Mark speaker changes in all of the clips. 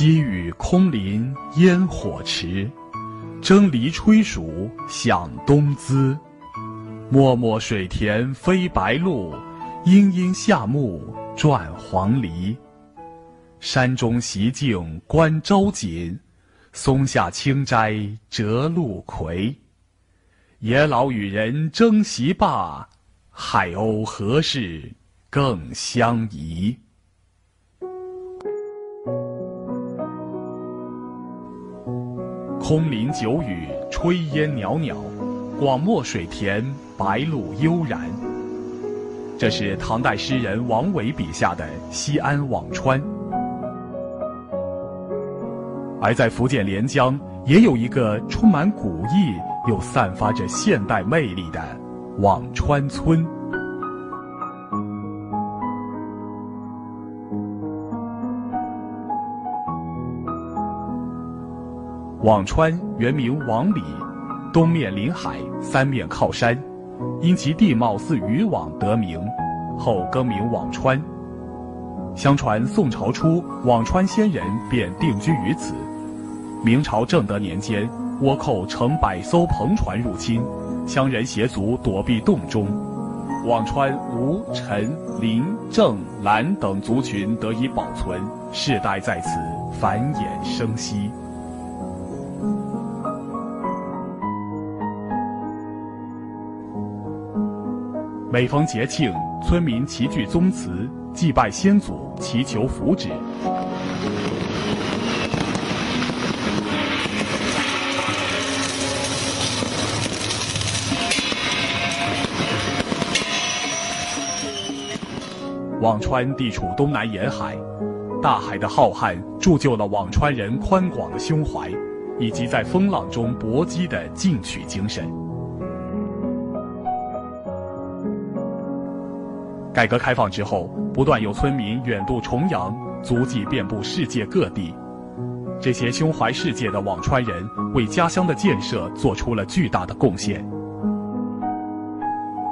Speaker 1: 积雨空林烟火迟，蒸藜炊黍响东滋。漠漠水田飞白鹭，阴阴夏木转黄鹂。山中习静观朝锦，松下清斋折露葵。野老与人争席罢，海鸥何事更相疑？空林久雨，炊烟袅袅；广漠水田，白鹭悠然。这是唐代诗人王维笔下的西安辋川。而在福建连江，也有一个充满古意又散发着现代魅力的辋川村。辋川原名辋里，东面临海，三面靠山，因其地貌似渔网得名，后更名辋川。相传宋朝初，辋川仙人便定居于此。明朝正德年间，倭寇乘百艘篷船入侵，羌人携族躲避洞中，辋川吴、陈、林、郑、兰等族群得以保存，世代在此繁衍生息。每逢节庆，村民齐聚宗祠，祭拜先祖，祈求福祉。辋川地处东南沿海，大海的浩瀚铸就了辋川人宽广的胸怀，以及在风浪中搏击的进取精神。改革开放之后，不断有村民远渡重洋，足迹遍布世界各地。这些胸怀世界的辋川人，为家乡的建设做出了巨大的贡献。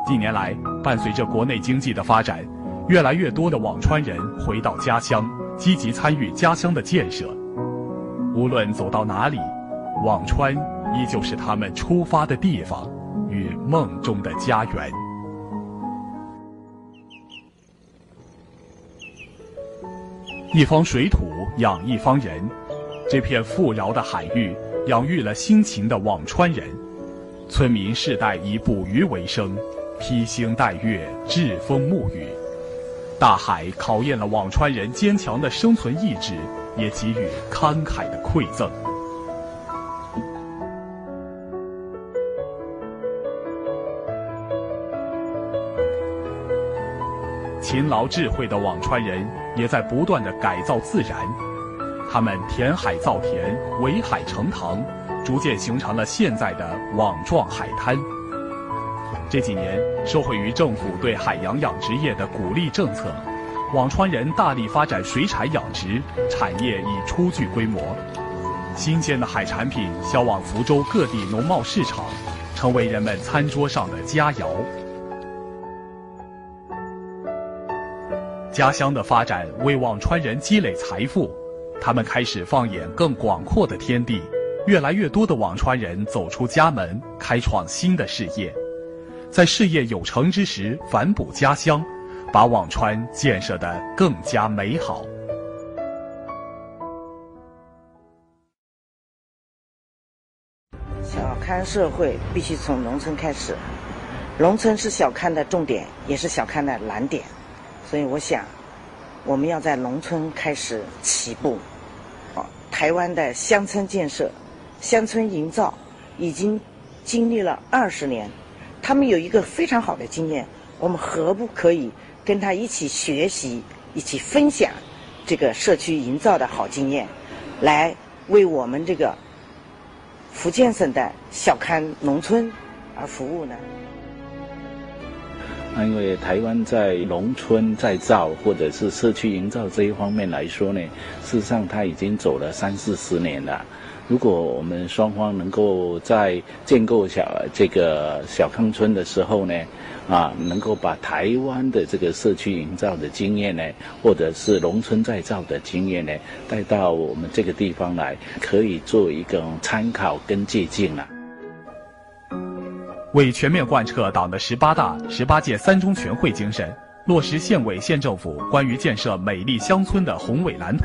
Speaker 1: 近年来，伴随着国内经济的发展，越来越多的辋川人回到家乡，积极参与家乡的建设。无论走到哪里，辋川依旧是他们出发的地方，与梦中的家园。一方水土养一方人，这片富饶的海域养育了辛勤的辋川人。村民世代以捕鱼为生，披星戴月，栉风沐雨。大海考验了辋川人坚强的生存意志，也给予慷慨的馈赠。勤劳智慧的辋川人也在不断的改造自然，他们填海造田，围海成塘，逐渐形成了现在的网状海滩。这几年，受惠于政府对海洋养殖业的鼓励政策，辋川人大力发展水产养殖，产业已初具规模。新鲜的海产品销往福州各地农贸市场，成为人们餐桌上的佳肴。家乡的发展为辋川人积累财富，他们开始放眼更广阔的天地。越来越多的辋川人走出家门，开创新的事业，在事业有成之时反哺家乡，把辋川建设得更加美好。
Speaker 2: 小康社会必须从农村开始，农村是小康的重点，也是小康的难点。所以我想，我们要在农村开始起步。台湾的乡村建设、乡村营造已经经历了二十年，他们有一个非常好的经验，我们何不可以跟他一起学习、一起分享这个社区营造的好经验，来为我们这个福建省的小康农村而服务呢？
Speaker 3: 那因为台湾在农村再造或者是社区营造这一方面来说呢，事实上它已经走了三四十年了。如果我们双方能够在建构小这个小康村的时候呢，啊，能够把台湾的这个社区营造的经验呢，或者是农村再造的经验呢，带到我们这个地方来，可以做一个参考跟借鉴了。
Speaker 1: 为全面贯彻党的十八大、十八届三中全会精神，落实县委县政府关于建设美丽乡村的宏伟蓝图。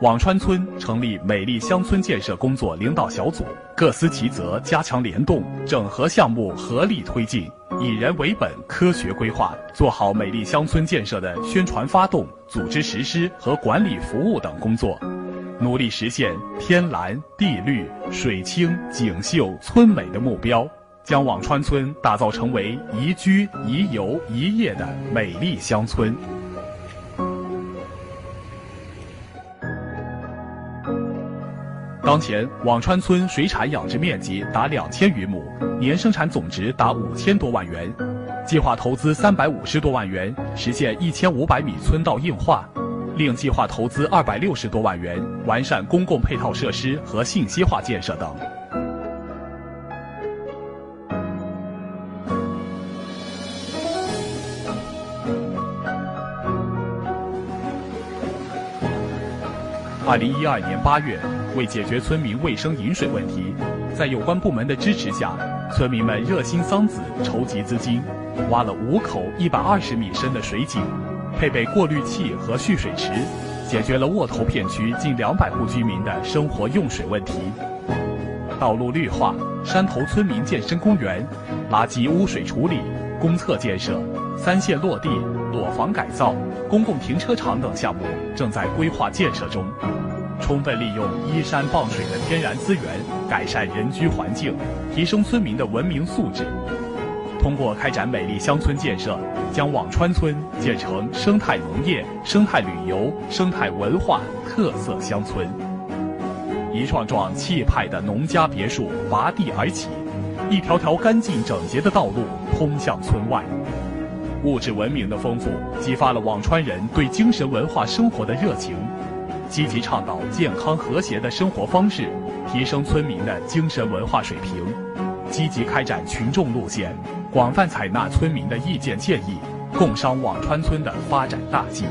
Speaker 1: 辋川村成立美丽乡村建设工作领导小组，各司其责，加强联动，整合项目，合力推进，以人为本，科学规划，做好美丽乡村建设的宣传发动、组织实施和管理服务等工作，努力实现天蓝地绿、水清景秀、村美的目标，将辋川村打造成为宜居、宜游、宜业的美丽乡村。当前，辋川村水产养殖面积达两千余亩，年生产总值达五千多万元，计划投资三百五十多万元实现一千五百米村道硬化，另计划投资二百六十多万元完善公共配套设施和信息化建设等。二零一二年八月。为解决村民卫生饮水问题，在有关部门的支持下，村民们热心桑梓，筹集资金，挖了五口一百二十米深的水井，配备过滤器和蓄水池，解决了沃头片区近两百户居民的生活用水问题。道路绿化、山头村民健身公园、垃圾污水处理、公厕建设、三线落地、裸房改造、公共停车场等项目正在规划建设中。充分利用依山傍水的天然资源，改善人居环境，提升村民的文明素质。通过开展美丽乡村建设，将辋川村建成生态农业、生态旅游、生态文化特色乡村。一幢幢气派的农家别墅拔地而起，一条条干净整洁的道路通向村外。物质文明的丰富，激发了辋川人对精神文化生活的热情。积极倡导健康和谐的生活方式，提升村民的精神文化水平；积极开展群众路线，广泛采纳村民的意见建议，共商辋川村的发展大计。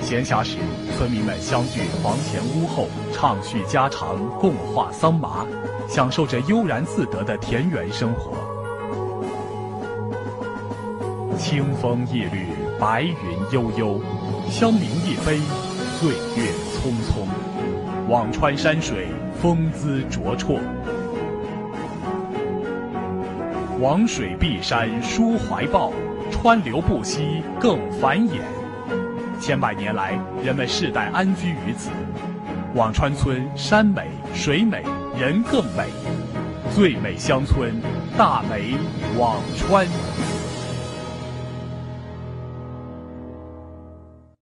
Speaker 1: 闲暇时，村民们相聚房前屋后，畅叙家常，共话桑麻，享受着悠然自得的田园生活。清风一缕，白云悠悠，香茗一杯。岁月匆匆，辋川山水风姿灼绰，王水碧山抒怀抱，川流不息更繁衍。千百年来，人们世代安居于此。辋川村山美水美人更美，最美乡村，大美辋川。